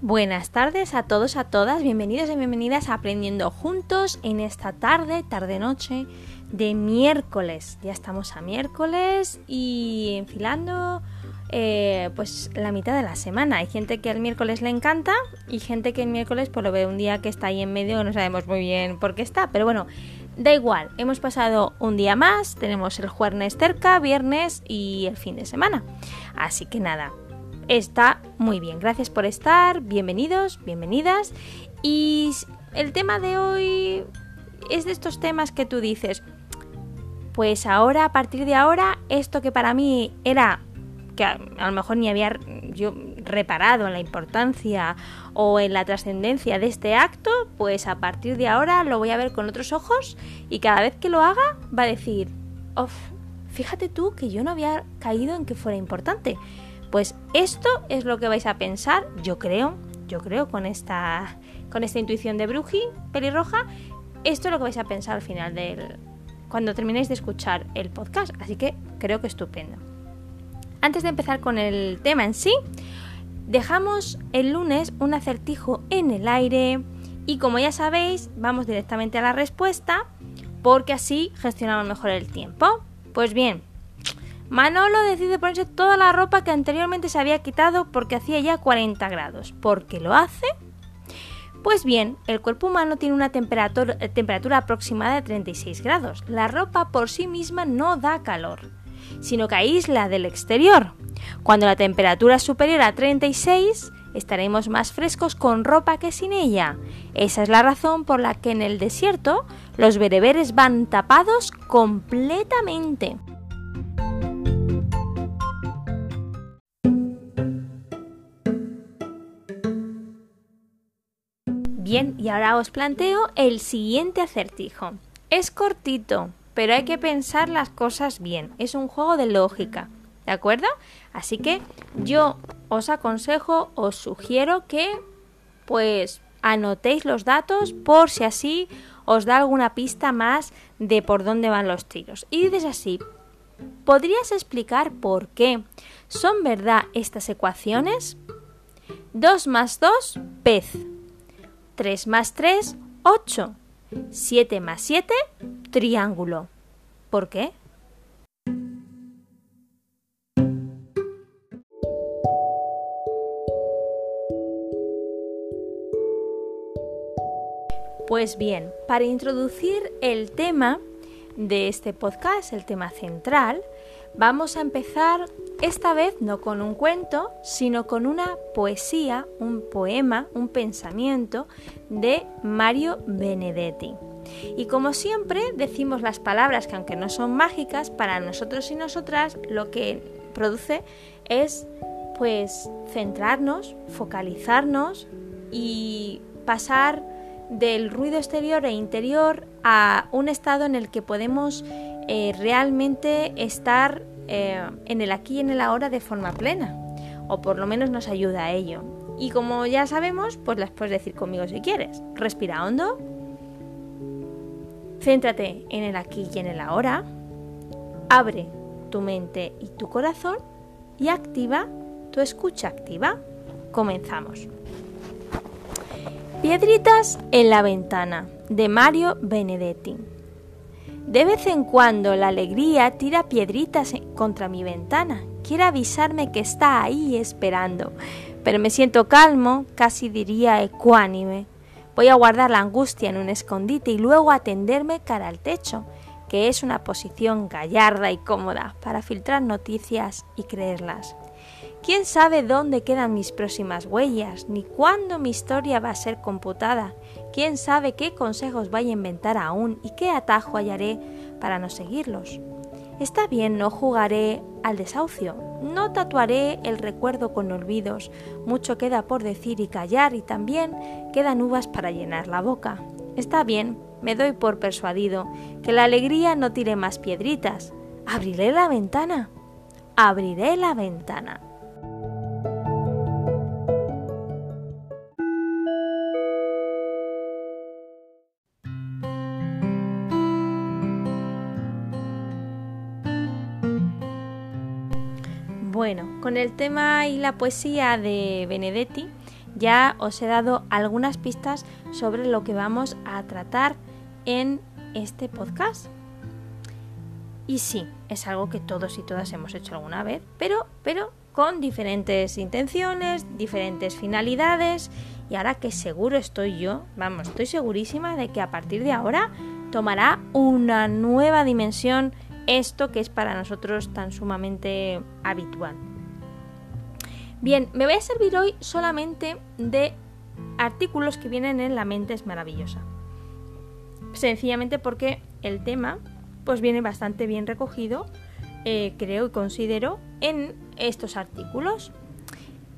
Buenas tardes a todos, a todas, bienvenidos y bienvenidas a Aprendiendo Juntos en esta tarde, tarde-noche de miércoles. Ya estamos a miércoles y enfilando eh, pues la mitad de la semana. Hay gente que el miércoles le encanta y gente que el miércoles pues lo ve un día que está ahí en medio no sabemos muy bien por qué está. Pero bueno, da igual, hemos pasado un día más, tenemos el jueves cerca, viernes y el fin de semana. Así que nada, está muy bien. Gracias por estar, bienvenidos, bienvenidas. Y el tema de hoy es de estos temas que tú dices, pues ahora, a partir de ahora, esto que para mí era, que a, lo mejor ni había yo reparado en la importancia o en la trascendencia de este acto, pues a partir de ahora lo voy a ver con otros ojos y cada vez que lo haga va a decir, fíjate tú que yo no había caído en que fuera importante. Pues esto es lo que vais a pensar, yo creo, yo creo con esta con esta intuición de Bruji, pelirroja, esto es lo que vais a pensar al final del cuando terminéis de escuchar el podcast, así que creo que estupendo. Antes de empezar con el tema en sí, dejamos el lunes un acertijo en el aire y como ya sabéis, vamos directamente a la respuesta porque así gestionamos mejor el tiempo. Pues bien, Manolo decide ponerse toda la ropa que anteriormente se había quitado porque hacía ya 40 grados. ¿Por qué lo hace? Pues bien, el cuerpo humano tiene una temperatura, aproximada de 36 grados. La ropa por sí misma no da calor, sino que aísla del exterior. Cuando la temperatura es superior a 36, estaremos más frescos con ropa que sin ella. Esa es la razón por la que en el desierto los bereberes van tapados completamente. Bien, y ahora os planteo el siguiente acertijo. Es cortito, pero hay que pensar las cosas bien. Es un juego de lógica, ¿de acuerdo? Así que yo os aconsejo, os sugiero que pues anotéis los datos por si así os da alguna pista más de por dónde van los tiros. Y dices así, ¿podrías explicar por qué son verdad estas ecuaciones? 2 más 2, pez. 3 más 3, 8. 7 más 7, triángulo. ¿Por qué? Pues bien, para introducir el tema de este podcast, el tema central, vamos a empezar esta vez no con un cuento, sino con una poesía, un poema, un pensamiento de Mario Benedetti. Y como siempre decimos las palabras que aunque no son mágicas, para nosotros y nosotras lo que produce es pues centrarnos, focalizarnos y pasar del ruido exterior e interior a un estado en el que podemos eh, realmente estar eh, en el aquí y en el ahora de forma plena, o por lo menos nos ayuda a ello. Y como ya sabemos, pues las puedes decir conmigo si quieres. Respira hondo, céntrate en el aquí y en el ahora, abre tu mente y tu corazón y activa tu escucha activa. Comenzamos. Piedritas en la ventana de Mario Benedetti. De vez en cuando la alegría tira piedritas contra mi ventana. Quiere avisarme que está ahí esperando. Pero me siento calmo, casi diría ecuánime. Voy a guardar la angustia en un escondite y luego atenderme cara al techo, que es una posición gallarda y cómoda para filtrar noticias y creerlas. ¿Quién sabe dónde quedan mis próximas huellas, ni cuándo mi historia va a ser computada? ¿Quién sabe qué consejos vaya a inventar aún y qué atajo hallaré para no seguirlos? Está bien, no jugaré al desahucio, no tatuaré el recuerdo con olvidos, mucho queda por decir y callar y también quedan uvas para llenar la boca. Está bien, me doy por persuadido, que la alegría no tire más piedritas. Abriré la ventana. Abriré la ventana. Bueno, con el tema y la poesía de Benedetti ya os he dado algunas pistas sobre lo que vamos a tratar en este podcast. Y sí, es algo que todos y todas hemos hecho alguna vez, pero, pero con diferentes intenciones, diferentes finalidades. Y ahora que seguro estoy yo, vamos, estoy segurísima de que a partir de ahora tomará una nueva dimensión esto que es para nosotros tan sumamente habitual. Bien, me voy a servir hoy solamente de artículos que vienen en La mente es maravillosa. Sencillamente porque el tema pues viene bastante bien recogido, eh, creo y considero, en estos artículos.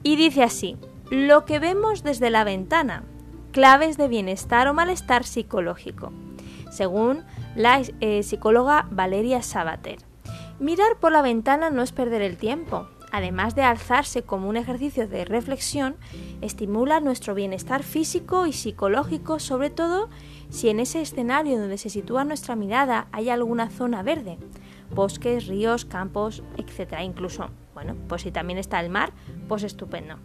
Y dice así, lo que vemos desde la ventana, claves de bienestar o malestar psicológico, según la eh, psicóloga Valeria Sabater. Mirar por la ventana no es perder el tiempo. Además de alzarse como un ejercicio de reflexión, estimula nuestro bienestar físico y psicológico, sobre todo si en ese escenario donde se sitúa nuestra mirada hay alguna zona verde, bosques, ríos, campos, etc. Incluso, bueno, pues si también está el mar, pues estupendo.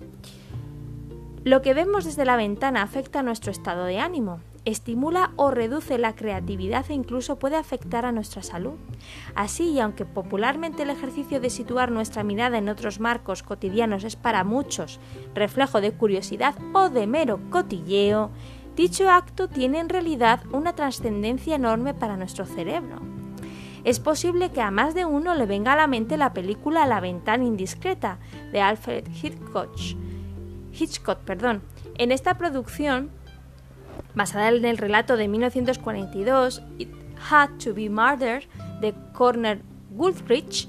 Lo que vemos desde la ventana afecta a nuestro estado de ánimo, estimula o reduce la creatividad e incluso puede afectar a nuestra salud. Así, y aunque popularmente el ejercicio de situar nuestra mirada en otros marcos cotidianos es para muchos reflejo de curiosidad o de mero cotilleo, dicho acto tiene en realidad una trascendencia enorme para nuestro cerebro. Es posible que a más de uno le venga a la mente la película La ventana indiscreta de Alfred Hitchcock. Hitchcock, perdón. En esta producción, basada en el relato de 1942, It Had to Be Murder de Corner Goodrich,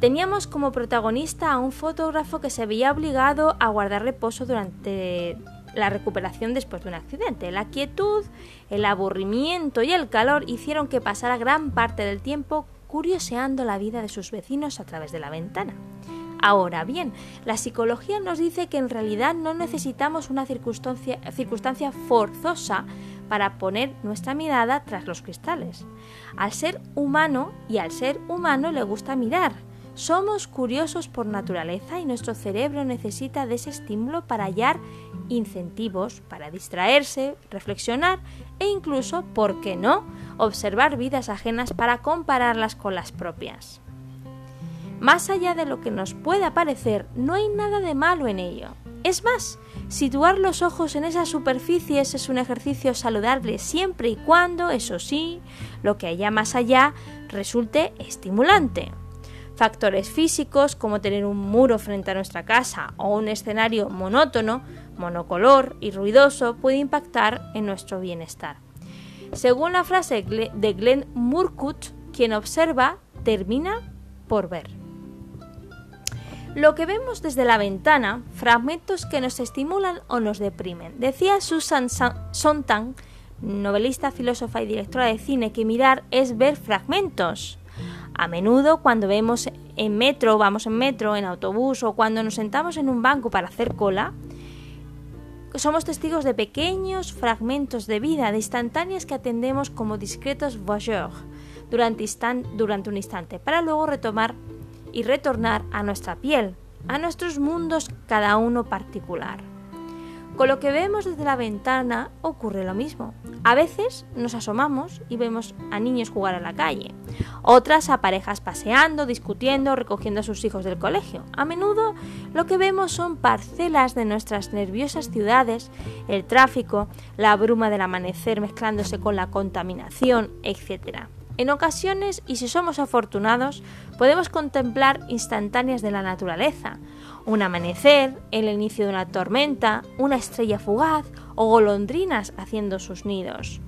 teníamos como protagonista a un fotógrafo que se veía obligado a guardar reposo durante la recuperación después de un accidente. La quietud, el aburrimiento y el calor hicieron que pasara gran parte del tiempo curioseando la vida de sus vecinos a través de la ventana. Ahora bien, la psicología nos dice que en realidad no necesitamos una circunstancia, forzosa para poner nuestra mirada tras los cristales. Al ser humano y al ser humano le gusta mirar, somos curiosos por naturaleza y nuestro cerebro necesita de ese estímulo para hallar incentivos, para distraerse, reflexionar e incluso, ¿por qué no?, observar vidas ajenas para compararlas con las propias. Más allá de lo que nos pueda parecer, no hay nada de malo en ello. Es más, situar los ojos en esas superficies es un ejercicio saludable siempre y cuando, eso sí, lo que haya más allá resulte estimulante. Factores físicos como tener un muro frente a nuestra casa o un escenario monótono, monocolor y ruidoso puede impactar en nuestro bienestar. Según la frase de Glenn Murcutt, quien observa termina por ver. Lo que vemos desde la ventana, fragmentos que nos estimulan o nos deprimen. Decía Susan Sontag, novelista, filósofa y directora de cine, que mirar es ver fragmentos. A menudo cuando vemos en metro, vamos en metro, en autobús o cuando nos sentamos en un banco para hacer cola, somos testigos de pequeños fragmentos de vida, de instantáneas que atendemos como discretos voyeurs durante, durante un instante, para luego retomar y retornar a nuestra piel, a nuestros mundos cada uno particular. Con lo que vemos desde la ventana ocurre lo mismo. A veces nos asomamos y vemos a niños jugar a la calle, otras a parejas paseando, discutiendo, recogiendo a sus hijos del colegio. A menudo lo que vemos son parcelas de nuestras nerviosas ciudades, el tráfico, la bruma del amanecer mezclándose con la contaminación, etc. En ocasiones, y si somos afortunados, podemos contemplar instantáneas de la naturaleza, un amanecer, el inicio de una tormenta, una estrella fugaz o golondrinas haciendo sus nidos.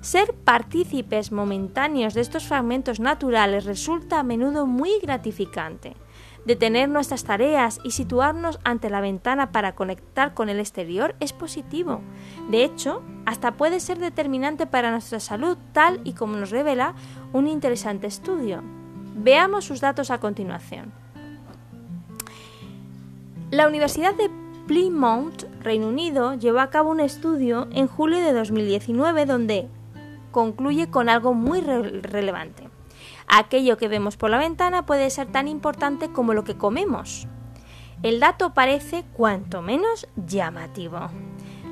Ser partícipes momentáneos de estos fragmentos naturales resulta a menudo muy gratificante. Detener nuestras tareas y situarnos ante la ventana para conectar con el exterior es positivo. De hecho, hasta puede ser determinante para nuestra salud, tal y como nos revela un interesante estudio. Veamos sus datos a continuación. La Universidad de Plymouth, Reino Unido, llevó a cabo un estudio en julio de 2019 donde concluye con algo muy relevante. Aquello que vemos por la ventana puede ser tan importante como lo que comemos. El dato parece cuanto menos llamativo.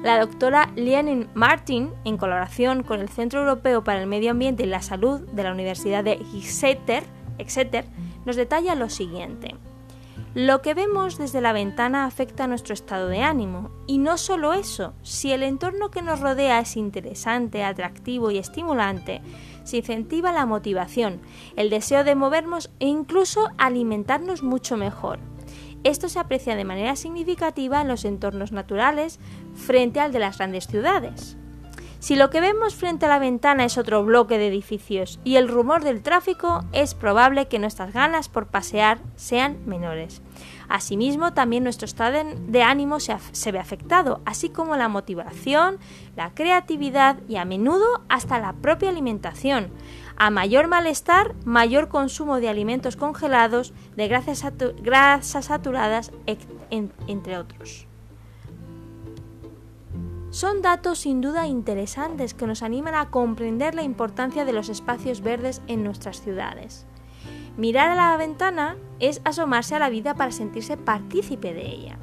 La doctora Leonin Martin, en colaboración con el Centro Europeo para el Medio Ambiente y la Salud de la Universidad de Exeter, Exeter nos detalla lo siguiente. Lo que vemos desde la ventana afecta a nuestro estado de ánimo. Y no solo eso, si el entorno que nos rodea es interesante, atractivo y estimulante, se incentiva la motivación, el deseo de movernos e incluso alimentarnos mucho mejor. Esto se aprecia de manera significativa en los entornos naturales frente al de las grandes ciudades. Si lo que vemos frente a la ventana es otro bloque de edificios y el rumor del tráfico, es probable que nuestras ganas por pasear sean menores. Asimismo, también nuestro estado de ánimo se, ve afectado, así como la motivación, la creatividad y a menudo hasta la propia alimentación. A mayor malestar, mayor consumo de alimentos congelados, de grasas, saturadas, entre otros. Son datos sin duda interesantes que nos animan a comprender la importancia de los espacios verdes en nuestras ciudades. Mirar a la ventana es asomarse a la vida para sentirse partícipe de ella.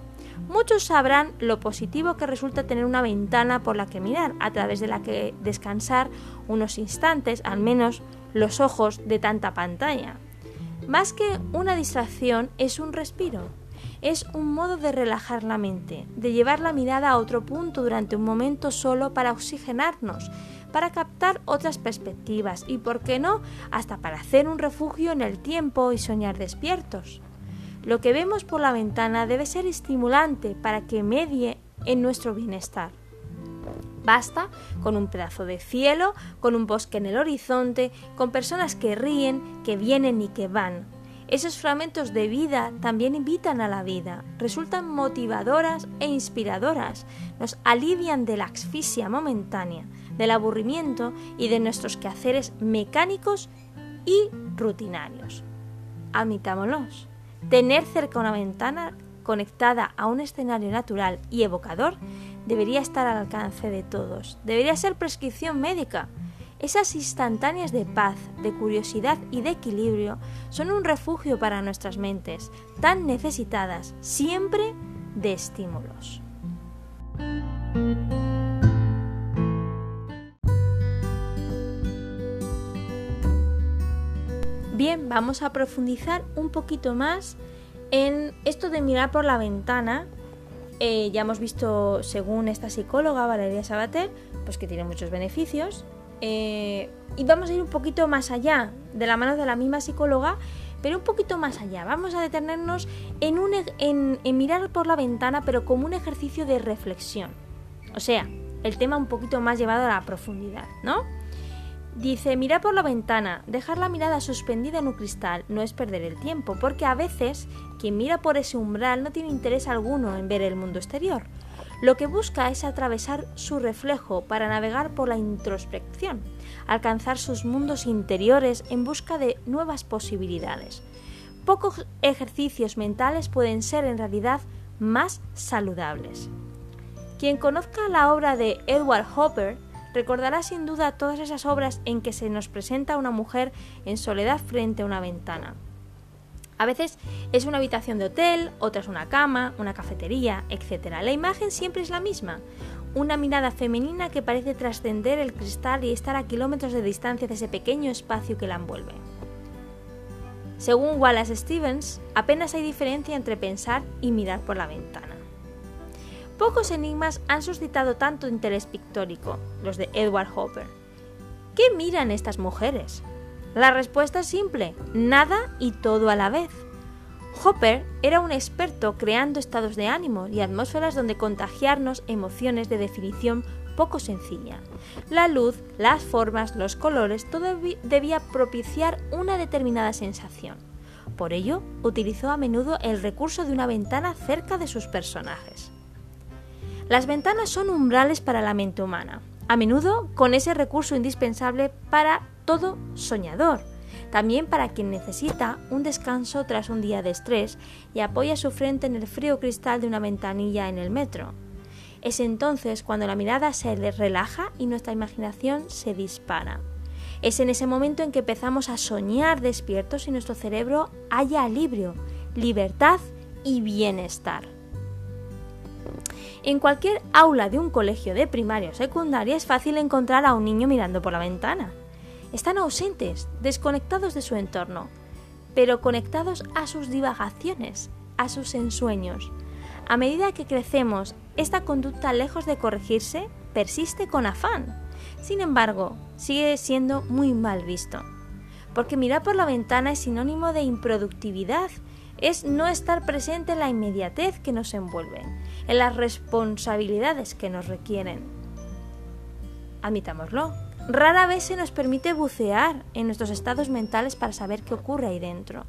Muchos sabrán lo positivo que resulta tener una ventana por la que mirar, a través de la que descansar unos instantes, al menos los ojos de tanta pantalla. Más que una distracción, es un respiro. Es un modo de relajar la mente, de llevar la mirada a otro punto durante un momento solo para oxigenarnos, para captar otras perspectivas y, por qué no, hasta para hacer un refugio en el tiempo y soñar despiertos. Lo que vemos por la ventana debe ser estimulante para que medie en nuestro bienestar. Basta con un pedazo de cielo, con un bosque en el horizonte, con personas que ríen, que vienen y que van. Esos fragmentos de vida también invitan a la vida, resultan motivadoras e inspiradoras, nos alivian de la asfixia momentánea, del aburrimiento y de nuestros quehaceres mecánicos y rutinarios. Admitámoslos. Tener cerca una ventana conectada a un escenario natural y evocador debería estar al alcance de todos. Debería ser prescripción médica. Esas instantáneas de paz, de curiosidad y de equilibrio son un refugio para nuestras mentes, tan necesitadas siempre de estímulos. Bien, vamos a profundizar un poquito más en esto de mirar por la ventana. Eh, ya hemos visto, según esta psicóloga Valeria Sabater, pues que tiene muchos beneficios. Eh, y vamos a ir un poquito más allá, de la mano de la misma psicóloga, pero un poquito más allá. Vamos a detenernos en, un, en, en mirar por la ventana, pero como un ejercicio de reflexión. O sea, el tema un poquito más llevado a la profundidad, ¿no? Dice, mira por la ventana, dejar la mirada suspendida en un cristal no es perder el tiempo, porque a veces quien mira por ese umbral no tiene interés alguno en ver el mundo exterior. Lo que busca es atravesar su reflejo para navegar por la introspección, alcanzar sus mundos interiores en busca de nuevas posibilidades. Pocos ejercicios mentales pueden ser en realidad más saludables. Quien conozca la obra de Edward Hopper recordará sin duda todas esas obras en que se nos presenta una mujer en soledad frente a una ventana. A veces es una habitación de hotel, otras una cama, una cafetería, etc. La imagen siempre es la misma, una mirada femenina que parece trascender el cristal y estar a kilómetros de distancia de ese pequeño espacio que la envuelve. Según Wallace Stevens, apenas hay diferencia entre pensar y mirar por la ventana. Pocos enigmas han suscitado tanto interés pictórico, los de Edward Hopper. ¿Qué miran estas mujeres? La respuesta es simple, nada y todo a la vez. Hopper era un experto creando estados de ánimo y atmósferas donde contagiarnos emociones de definición poco sencilla. La luz, las formas, los colores, todo debía propiciar una determinada sensación. Por ello, utilizó a menudo el recurso de una ventana cerca de sus personajes. Las ventanas son umbrales para la mente humana, a menudo con ese recurso indispensable para todo soñador, también para quien necesita un descanso tras un día de estrés y apoya su frente en el frío cristal de una ventanilla en el metro. Es entonces cuando la mirada se relaja y nuestra imaginación se dispara. Es en ese momento en que empezamos a soñar despiertos y nuestro cerebro haya alivio, libertad y bienestar. En cualquier aula de un colegio de primaria o secundaria es fácil encontrar a un niño mirando por la ventana. Están ausentes, desconectados de su entorno, pero conectados a sus divagaciones, a sus ensueños. A medida que crecemos, esta conducta, lejos de corregirse, persiste con afán. Sin embargo, sigue siendo muy mal visto. Porque mirar por la ventana es sinónimo de improductividad, es no estar presente en la inmediatez que nos envuelve, en las responsabilidades que nos requieren. Admitámoslo, rara vez se nos permite bucear en nuestros estados mentales para saber qué ocurre ahí dentro,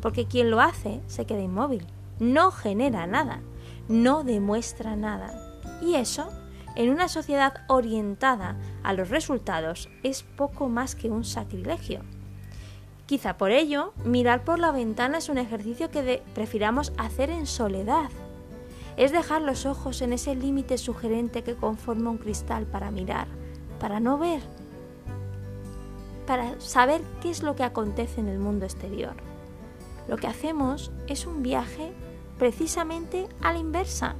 porque quien lo hace se queda inmóvil, no genera nada, no demuestra nada. Y eso, en una sociedad orientada a los resultados, es poco más que un sacrilegio. Quizá por ello, mirar por la ventana es un ejercicio que prefiramos hacer en soledad. Es dejar los ojos en ese límite sugerente que conforma un cristal para mirar, para no ver, para saber qué es lo que acontece en el mundo exterior. Lo que hacemos es un viaje precisamente a la inversa.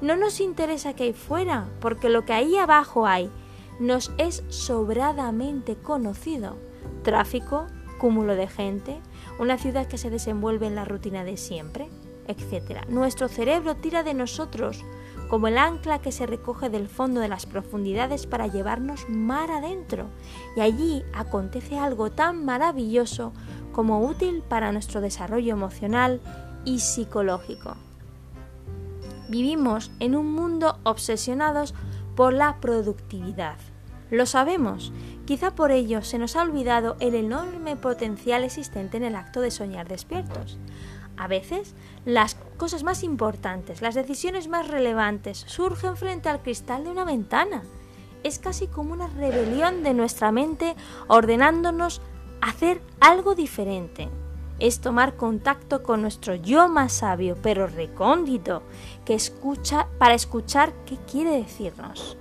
No nos interesa que hay fuera, porque lo que ahí abajo hay nos es sobradamente conocido. Tráfico, cúmulo de gente, una ciudad que se desenvuelve en la rutina de siempre, etc. Nuestro cerebro tira de nosotros como el ancla que se recoge del fondo de las profundidades para llevarnos mar adentro, y allí acontece algo tan maravilloso como útil para nuestro desarrollo emocional y psicológico. Vivimos en un mundo obsesionados por la productividad. Lo sabemos, quizá por ello se nos ha olvidado el enorme potencial existente en el acto de soñar despiertos. A veces, las cosas más importantes, las decisiones más relevantes, surgen frente al cristal de una ventana. Es casi como una rebelión de nuestra mente ordenándonos hacer algo diferente. Es tomar contacto con nuestro yo más sabio, pero recóndito, que escucha para escuchar qué quiere decirnos.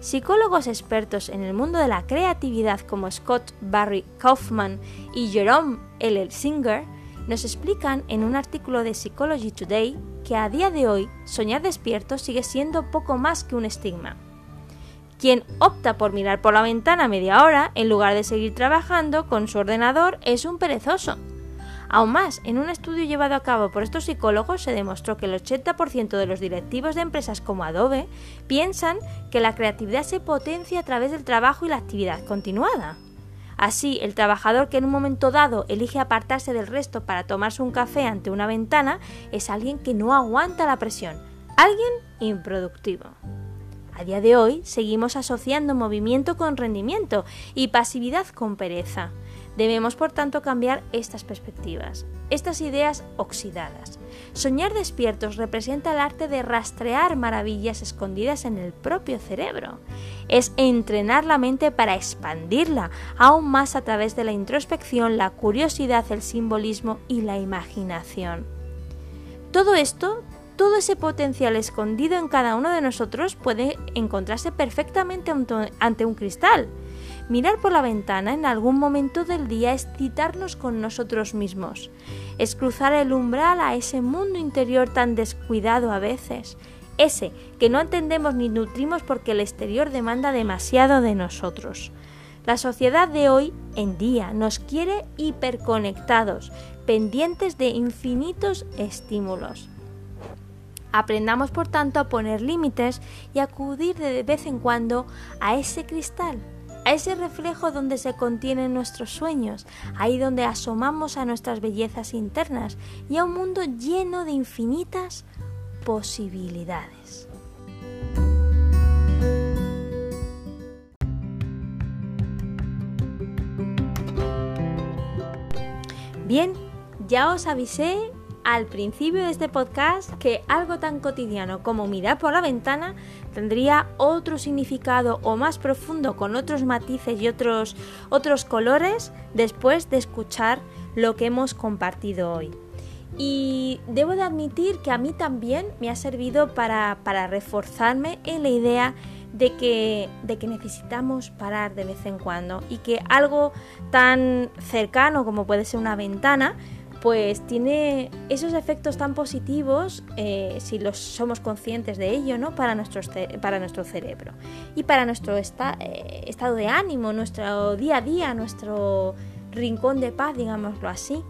Psicólogos expertos en el mundo de la creatividad como Scott Barry Kaufman y Jerome L. Singer nos explican en un artículo de Psychology Today que a día de hoy soñar despierto sigue siendo poco más que un estigma. Quien opta por mirar por la ventana media hora en lugar de seguir trabajando con su ordenador es un perezoso. Aún más, en un estudio llevado a cabo por estos psicólogos se demostró que el 80% de los directivos de empresas como Adobe piensan que la creatividad se potencia a través del trabajo y la actividad continuada. Así, el trabajador que en un momento dado elige apartarse del resto para tomarse un café ante una ventana es alguien que no aguanta la presión, alguien improductivo. A día de hoy seguimos asociando movimiento con rendimiento y pasividad con pereza. Debemos, por tanto, cambiar estas perspectivas, estas ideas oxidadas. Soñar despiertos representa el arte de rastrear maravillas escondidas en el propio cerebro. Es entrenar la mente para expandirla aún más a través de la introspección, la curiosidad, el simbolismo y la imaginación. Todo esto todo ese potencial escondido en cada uno de nosotros puede encontrarse perfectamente ante un cristal. Mirar por la ventana en algún momento del día es citarnos con nosotros mismos, es cruzar el umbral a ese mundo interior tan descuidado a veces, ese que no entendemos ni nutrimos porque el exterior demanda demasiado de nosotros. La sociedad de hoy en día nos quiere hiperconectados, pendientes de infinitos estímulos. Aprendamos, por tanto, a poner límites y acudir de vez en cuando a ese cristal a ese reflejo donde se contienen nuestros sueños, ahí donde asomamos a nuestras bellezas internas y a un mundo lleno de infinitas posibilidades. Bien, ya os avisé al principio de este podcast que algo tan cotidiano como mirar por la ventana tendría otro significado o más profundo con otros matices y otros, otros colores después de escuchar lo que hemos compartido hoy. Y debo de admitir que a mí también me ha servido para, para reforzarme en la idea de que, de que necesitamos parar de vez en cuando y que algo tan cercano como puede ser una ventana, pues tiene esos efectos tan positivos eh, si los somos conscientes de ello, ¿no? Para, para nuestro cerebro y para nuestro eh, estado de ánimo, nuestro día a día, nuestro rincón de paz, digámoslo así.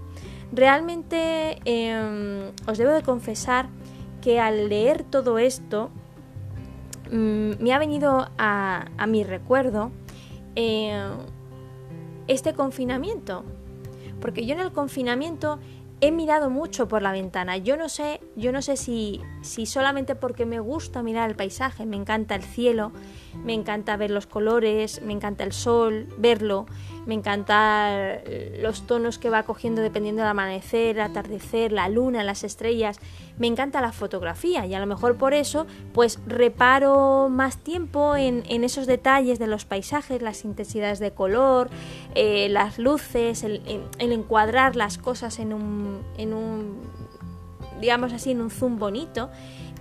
Realmente em, os debo de confesar que al leer todo esto mm, me ha venido a, mi recuerdo eh, este confinamiento. Porque yo en el confinamiento he mirado mucho por la ventana. Yo no sé, yo no sé si, si solamente porque me gusta mirar el paisaje, me encanta el cielo, me encanta ver los colores, me encanta el sol, verlo, me encanta los tonos que va cogiendo dependiendo del amanecer, el atardecer, la luna, las estrellas. Me encanta la fotografía y a lo mejor por eso pues reparo más tiempo en, esos detalles de los paisajes, las intensidades de color, eh, las luces, el, encuadrar las cosas en un, en un, digamos así, en un zoom bonito.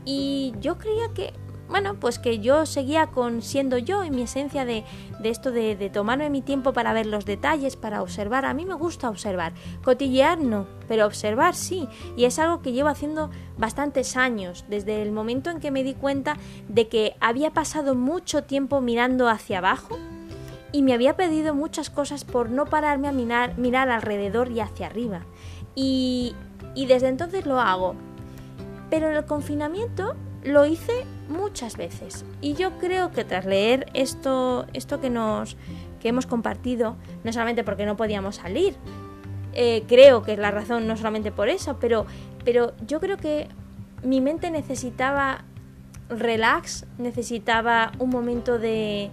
Y yo creía que bueno, pues que yo seguía con siendo yo en mi esencia de, esto de, de, tomarme mi tiempo para ver los detalles, para observar. A mí me gusta observar, cotillear no, pero observar sí. Y es algo que llevo haciendo bastantes años, desde el momento en que me di cuenta de que había pasado mucho tiempo mirando hacia abajo y me había pedido muchas cosas por no pararme a mirar, mirar alrededor y hacia arriba. Y, y desde entonces lo hago. Pero en el confinamiento lo hice muchas veces. Y yo creo que tras leer esto, esto que nos que hemos compartido, no solamente porque no podíamos salir, eh, creo que es la razón no solamente por eso, pero, pero yo creo que mi mente necesitaba relax, necesitaba un momento de,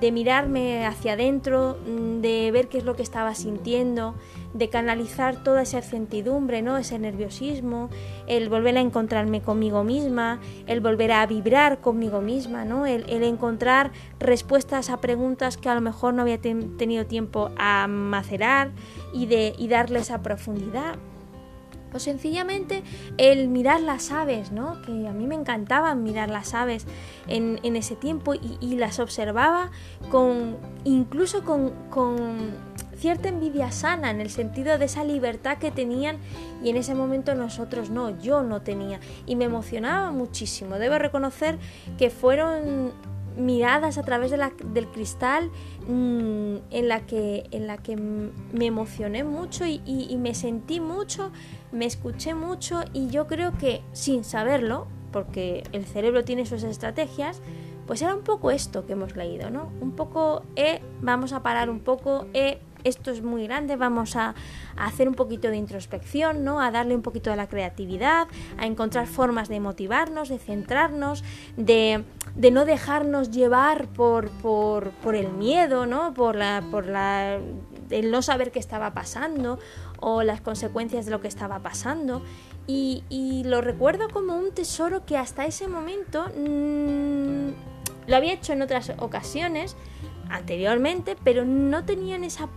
de mirarme hacia adentro, de ver qué es lo que estaba sintiendo, de canalizar toda esa incertidumbre, ¿no? ese nerviosismo, el volver a encontrarme conmigo misma, el volver a vibrar conmigo misma, ¿no? el, encontrar respuestas a preguntas que a lo mejor no había tenido tiempo a macerar y, de, y darle esa profundidad. O sencillamente el mirar las aves, ¿no? Que a mí me encantaban mirar las aves en, ese tiempo y, las observaba con incluso con cierta envidia sana en el sentido de esa libertad que tenían y en ese momento nosotros no, yo no tenía y me emocionaba muchísimo. Debo reconocer que fueron miradas a través de la, del cristal mm, en, la que, en la que me emocioné mucho y, y me sentí mucho, me escuché mucho y yo creo que sin saberlo, porque el cerebro tiene sus estrategias, pues era un poco esto que hemos leído, ¿no? Un poco, eh, vamos a parar un poco, eh, esto es muy grande, vamos a, hacer un poquito de introspección, ¿no? A darle un poquito de la creatividad, a encontrar formas de motivarnos, de centrarnos, de, no dejarnos llevar por, por, el miedo, ¿no? Por la, por la, el no saber qué estaba pasando o las consecuencias de lo que estaba pasando. Y, lo recuerdo como un tesoro que hasta ese momento mm, lo había hecho en otras ocasiones anteriormente, pero no tenían esa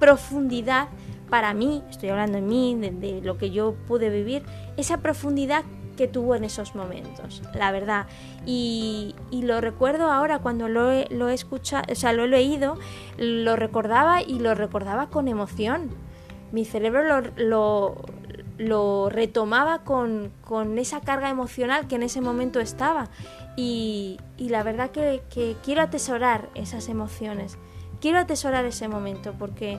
profundidad para mí, estoy hablando de mí, de, lo que yo pude vivir, esa profundidad que tuvo en esos momentos, la verdad. Y, lo recuerdo ahora cuando lo he, lo he escuchado, o sea, lo he leído, lo recordaba y lo recordaba con emoción. Mi cerebro lo, retomaba con, esa carga emocional que en ese momento estaba. Y, la verdad que quiero atesorar esas emociones quiero atesorar ese momento porque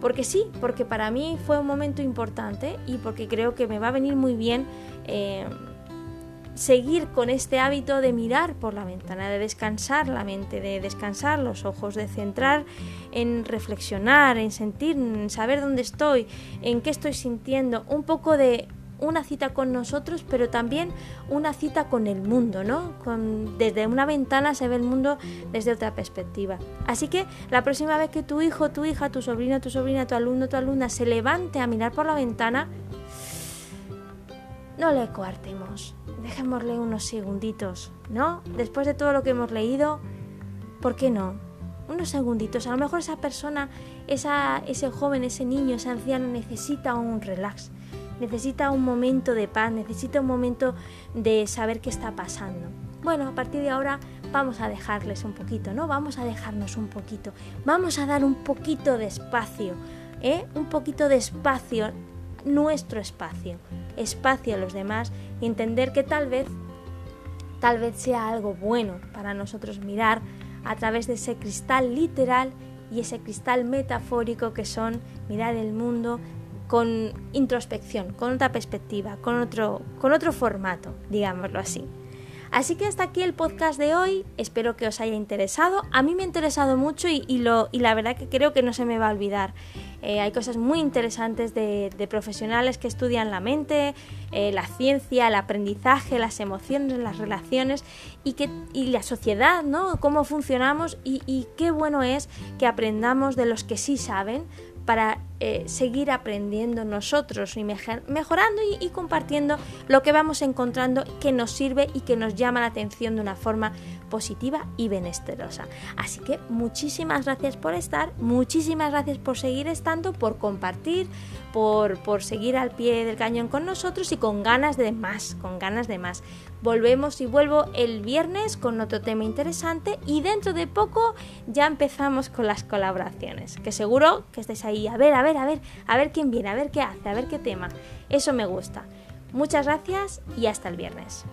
porque sí, porque para mí fue un momento importante y porque creo que me va a venir muy bien eh, seguir con este hábito de mirar por la ventana, de descansar la mente, de descansar los ojos, de centrar en reflexionar, en sentir, en saber dónde estoy, en qué estoy sintiendo, un poco de una cita con nosotros, pero también una cita con el mundo, ¿no? Desde una ventana se ve el mundo desde otra perspectiva. Así que la próxima vez que tu hijo, tu hija, tu sobrino, tu sobrina, tu alumno, tu alumna se levante a mirar por la ventana, no le coartemos, dejémosle unos segunditos, ¿no? Después de todo lo que hemos leído, ¿por qué no? Unos segunditos, a lo mejor esa persona, esa, ese joven, ese niño, ese anciano necesita un relax, necesita un momento de paz, necesita un momento de saber qué está pasando. Bueno, a partir de ahora vamos a dejarles un poquito, ¿no? Vamos a dejarnos un poquito, vamos a dar un poquito de espacio, ¿eh? Un poquito de espacio, nuestro espacio, espacio a los demás y entender que tal vez, tal vez sea algo bueno para nosotros mirar a través de ese cristal literal y ese cristal metafórico que son mirar el mundo con introspección, con otra perspectiva, con otro, con otro formato, digámoslo así. Así que hasta aquí el podcast de hoy, espero que os haya interesado. A mí me ha interesado mucho y, lo, y la verdad que creo que no se me va a olvidar. Eh, hay cosas muy interesantes de, profesionales que estudian la mente, eh, la ciencia, el aprendizaje, las emociones, las relaciones y, que, y la sociedad, ¿no? Cómo funcionamos y, y qué bueno es que aprendamos de los que sí saben para eh, seguir aprendiendo nosotros y mejorando y, compartiendo lo que vamos encontrando que nos sirve y que nos llama la atención de una forma positiva y benesterosa. Así que muchísimas gracias por estar, muchísimas gracias por seguir estando, por compartir, por, por seguir al pie del cañón con nosotros y con ganas de más, con ganas de más. Volvemos y vuelvo el viernes con otro tema interesante y dentro de poco ya empezamos con las colaboraciones, que seguro que estáis ahí a ver, a ver, a ver, a ver quién viene, a ver qué hace, a ver qué tema. Eso me gusta. Muchas gracias y hasta el viernes.